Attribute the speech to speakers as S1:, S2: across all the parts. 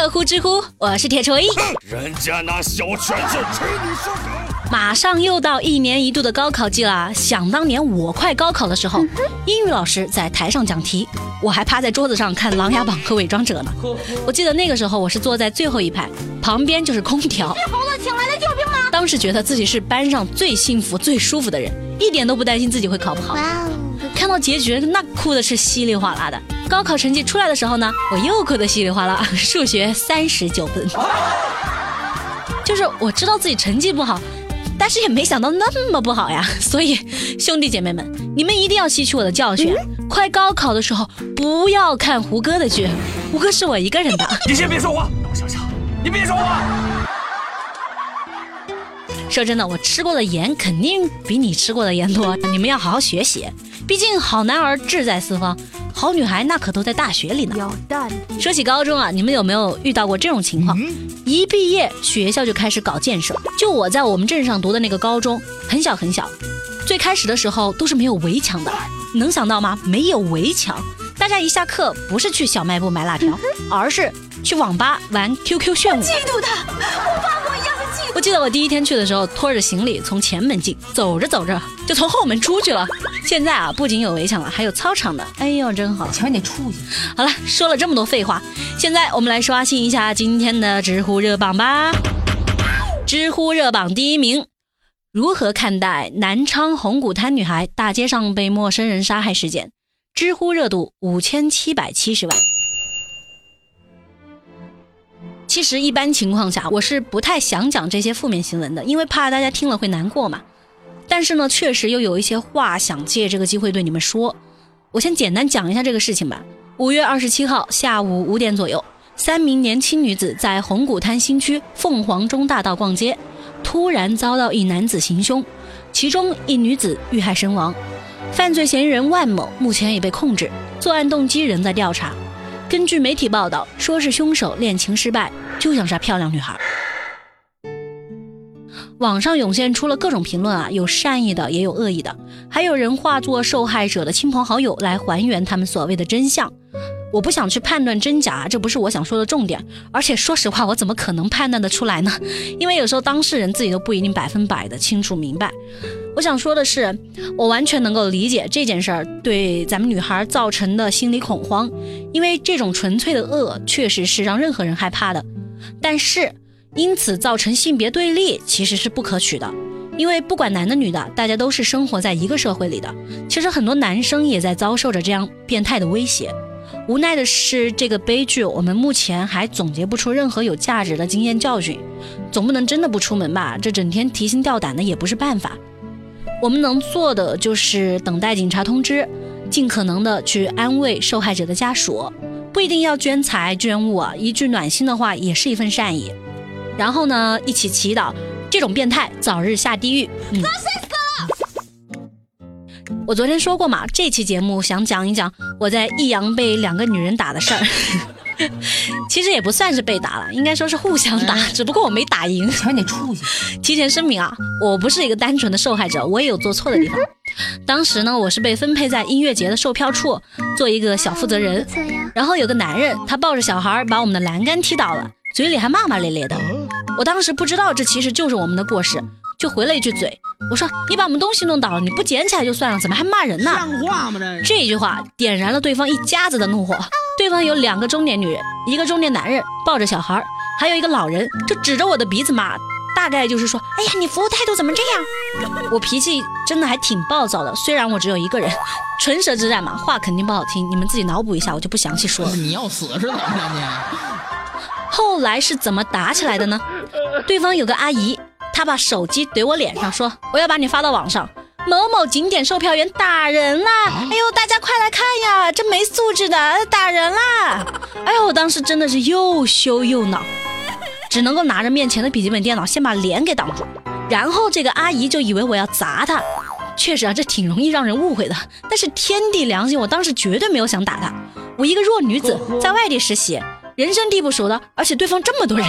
S1: 热乎知乎，我是铁锤。
S2: 人家拿小拳子捶你胸口。
S1: 马上又到一年一度的高考季了。想当年我快高考的时候，英语老师在台上讲题，我还趴在桌子上看《琅琊榜》和《伪装者》呢。我记得那个时候我是坐在最后一排，旁边就是空调。
S3: 别吼了，请来的救兵吗？
S1: 当时觉得自己是班上最幸福、最舒服的人，一点都不担心自己会考不好。
S3: 哇哦！
S1: 看到结局，那哭的是稀里哗啦的。高考成绩出来的时候呢，我又哭得稀里哗啦，数学三十九分。就是我知道自己成绩不好。但是也没想到那么不好呀，所以兄弟姐妹们，你们一定要吸取我的教训，快高考的时候不要看胡歌的剧，胡歌是我一个人的。
S2: 你先别说话，让我想想。你别说话。
S1: 说真的，我吃过的盐肯定比你吃过的盐多，你们要好好学习，毕竟好男儿志在四方。好女孩那可都在大学里呢。说起高中啊，你们有没有遇到过这种情况？一毕业学校就开始搞建设。就我在我们镇上读的那个高中，很小很小，最开始的时候都是没有围墙的。能想到吗？没有围墙，大家一下课不是去小卖部买辣条，而是去网吧玩 QQ 炫舞。
S3: 嫉妒他，我爸我一样的嫉妒。
S1: 我记得我第一天去的时候，拖着行李从前门进，走着走着就从后门出去了。现在啊，不仅有围墙了，还有操场的。哎呦，真好！
S4: 瞧你出息！
S1: 好了，说了这么多废话，现在我们来刷新一下今天的知乎热榜吧。知乎热榜第一名：如何看待南昌红谷滩女孩大街上被陌生人杀害事件？知乎热度五千七百七十万。其实一般情况下，我是不太想讲这些负面新闻的，因为怕大家听了会难过嘛。但是呢，确实又有一些话想借这个机会对你们说。我先简单讲一下这个事情吧。五月二十七号下午五点左右，三名年轻女子在红谷滩新区凤凰中大道逛街，突然遭到一男子行凶，其中一女子遇害身亡。犯罪嫌疑人万某目前已被控制，作案动机仍在调查。根据媒体报道，说是凶手恋情失败，就想杀漂亮女孩。网上涌现出了各种评论啊，有善意的，也有恶意的，还有人化作受害者的亲朋好友来还原他们所谓的真相。我不想去判断真假，这不是我想说的重点。而且说实话，我怎么可能判断得出来呢？因为有时候当事人自己都不一定百分百的清楚明白。我想说的是，我完全能够理解这件事儿对咱们女孩造成的心理恐慌，因为这种纯粹的恶确实是让任何人害怕的。但是。因此造成性别对立其实是不可取的，因为不管男的女的，大家都是生活在一个社会里的。其实很多男生也在遭受着这样变态的威胁。无奈的是，这个悲剧我们目前还总结不出任何有价值的经验教训。总不能真的不出门吧？这整天提心吊胆的也不是办法。我们能做的就是等待警察通知，尽可能的去安慰受害者的家属。不一定要捐财捐物啊，一句暖心的话也是一份善意。然后呢，一起祈祷这种变态早日下地狱。嗯，我昨天说过嘛，这期节目想讲一讲我在益阳被两个女人打的事儿。其实也不算是被打了，应该说是互相打，只不过我没打赢。
S4: 瞧你出息！
S1: 提前声明啊，我不是一个单纯的受害者，我也有做错的地方。当时呢，我是被分配在音乐节的售票处做一个小负责人，然后有个男人他抱着小孩把我们的栏杆踢倒了。嘴里还骂骂咧咧的，我当时不知道这其实就是我们的过失，就回了一句嘴，我说你把我们东西弄倒了，你不捡起来就算了，怎么还骂人呢？
S5: 像话吗？这
S1: 这句话点燃了对方一家子的怒火。对方有两个中年女人，一个中年男人抱着小孩，还有一个老人，就指着我的鼻子骂，大概就是说，哎呀，你服务态度怎么这样？我脾气真的还挺暴躁的，虽然我只有一个人，唇舌之战嘛，话肯定不好听，你们自己脑补一下，我就不详细说了。
S5: 你要死是怎么的你？
S1: 后来是怎么打起来的呢？对方有个阿姨，她把手机怼我脸上，说我要把你发到网上。某某景点售票员打人啦！哎呦，大家快来看呀，这没素质的打人啦！哎呦，我当时真的是又羞又恼，只能够拿着面前的笔记本电脑先把脸给挡住。然后这个阿姨就以为我要砸她，确实啊，这挺容易让人误会的。但是天地良心，我当时绝对没有想打她。我一个弱女子在外地实习。人生地不熟的，而且对方这么多人，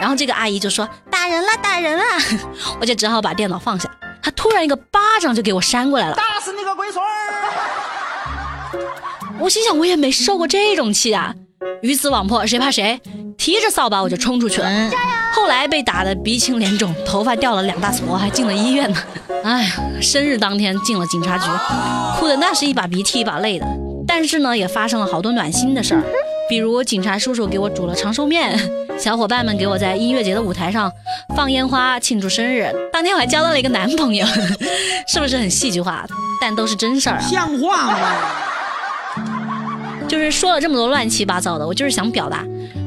S1: 然后这个阿姨就说打人了，打人了，我就只好把电脑放下。她突然一个巴掌就给我扇过来了，
S5: 打死你个龟孙儿！
S1: 我心想我也没受过这种气啊，鱼死网破，谁怕谁？提着扫把我就冲出去了。后来被打得鼻青脸肿，头发掉了两大撮，还进了医院呢。哎呀，生日当天进了警察局，哭的那是一把鼻涕一把泪的。但是呢，也发生了好多暖心的事儿，比如警察叔叔给我煮了长寿面，小伙伴们给我在音乐节的舞台上放烟花庆祝生日。当天我还交到了一个男朋友，是不是很戏剧化？但都是真事儿啊，
S5: 像话吗？
S1: 就是说了这么多乱七八糟的，我就是想表达，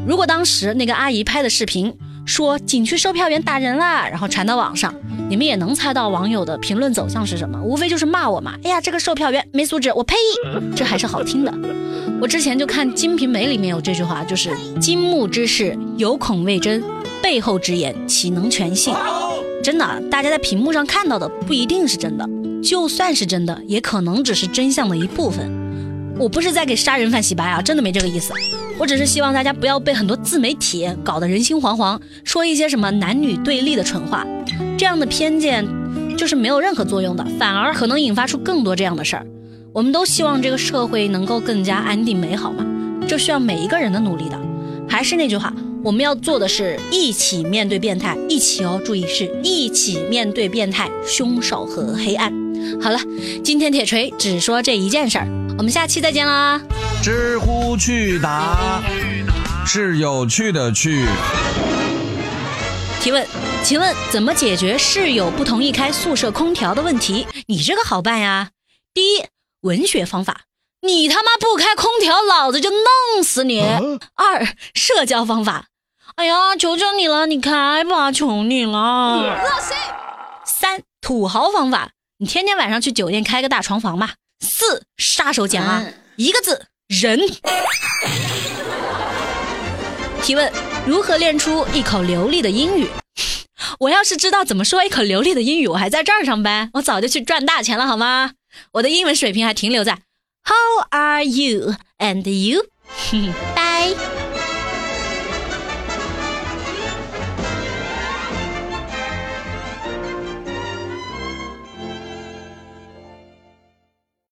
S1: 如果当时那个阿姨拍的视频说景区售票员打人啦，然后传到网上，你们也能猜到网友的评论走向是什么，无非就是骂我嘛。哎呀，这个售票员没素质，我呸！这还是好听的。我之前就看《金瓶梅》里面有这句话，就是金木之事，有恐未真，背后之言，岂能全信？真的，大家在屏幕上看到的不一定是真的，就算是真的，也可能只是真相的一部分。我不是在给杀人犯洗白啊，真的没这个意思。我只是希望大家不要被很多自媒体搞得人心惶惶，说一些什么男女对立的蠢话，这样的偏见就是没有任何作用的，反而可能引发出更多这样的事儿。我们都希望这个社会能够更加安定美好嘛，这需要每一个人的努力的。还是那句话，我们要做的是一起面对变态，一起哦，注意是一起面对变态、凶手和黑暗。好了，今天铁锤只说这一件事儿。我们下期再见啦！
S4: 知乎趣答是有趣的趣。
S1: 提问，请问怎么解决室友不同意开宿舍空调的问题？你这个好办呀！第一，文学方法，你他妈不开空调，老子就弄死你！二，社交方法，哎呀，求求你了，你开吧，求你了！三，土豪方法，你天天晚上去酒店开个大床房吧。四杀手锏啊，一个字人。提问：如何练出一口流利的英语？我要是知道怎么说一口流利的英语，我还在这儿上班，我早就去赚大钱了，好吗？我的英文水平还停留在 How are you and you？拜。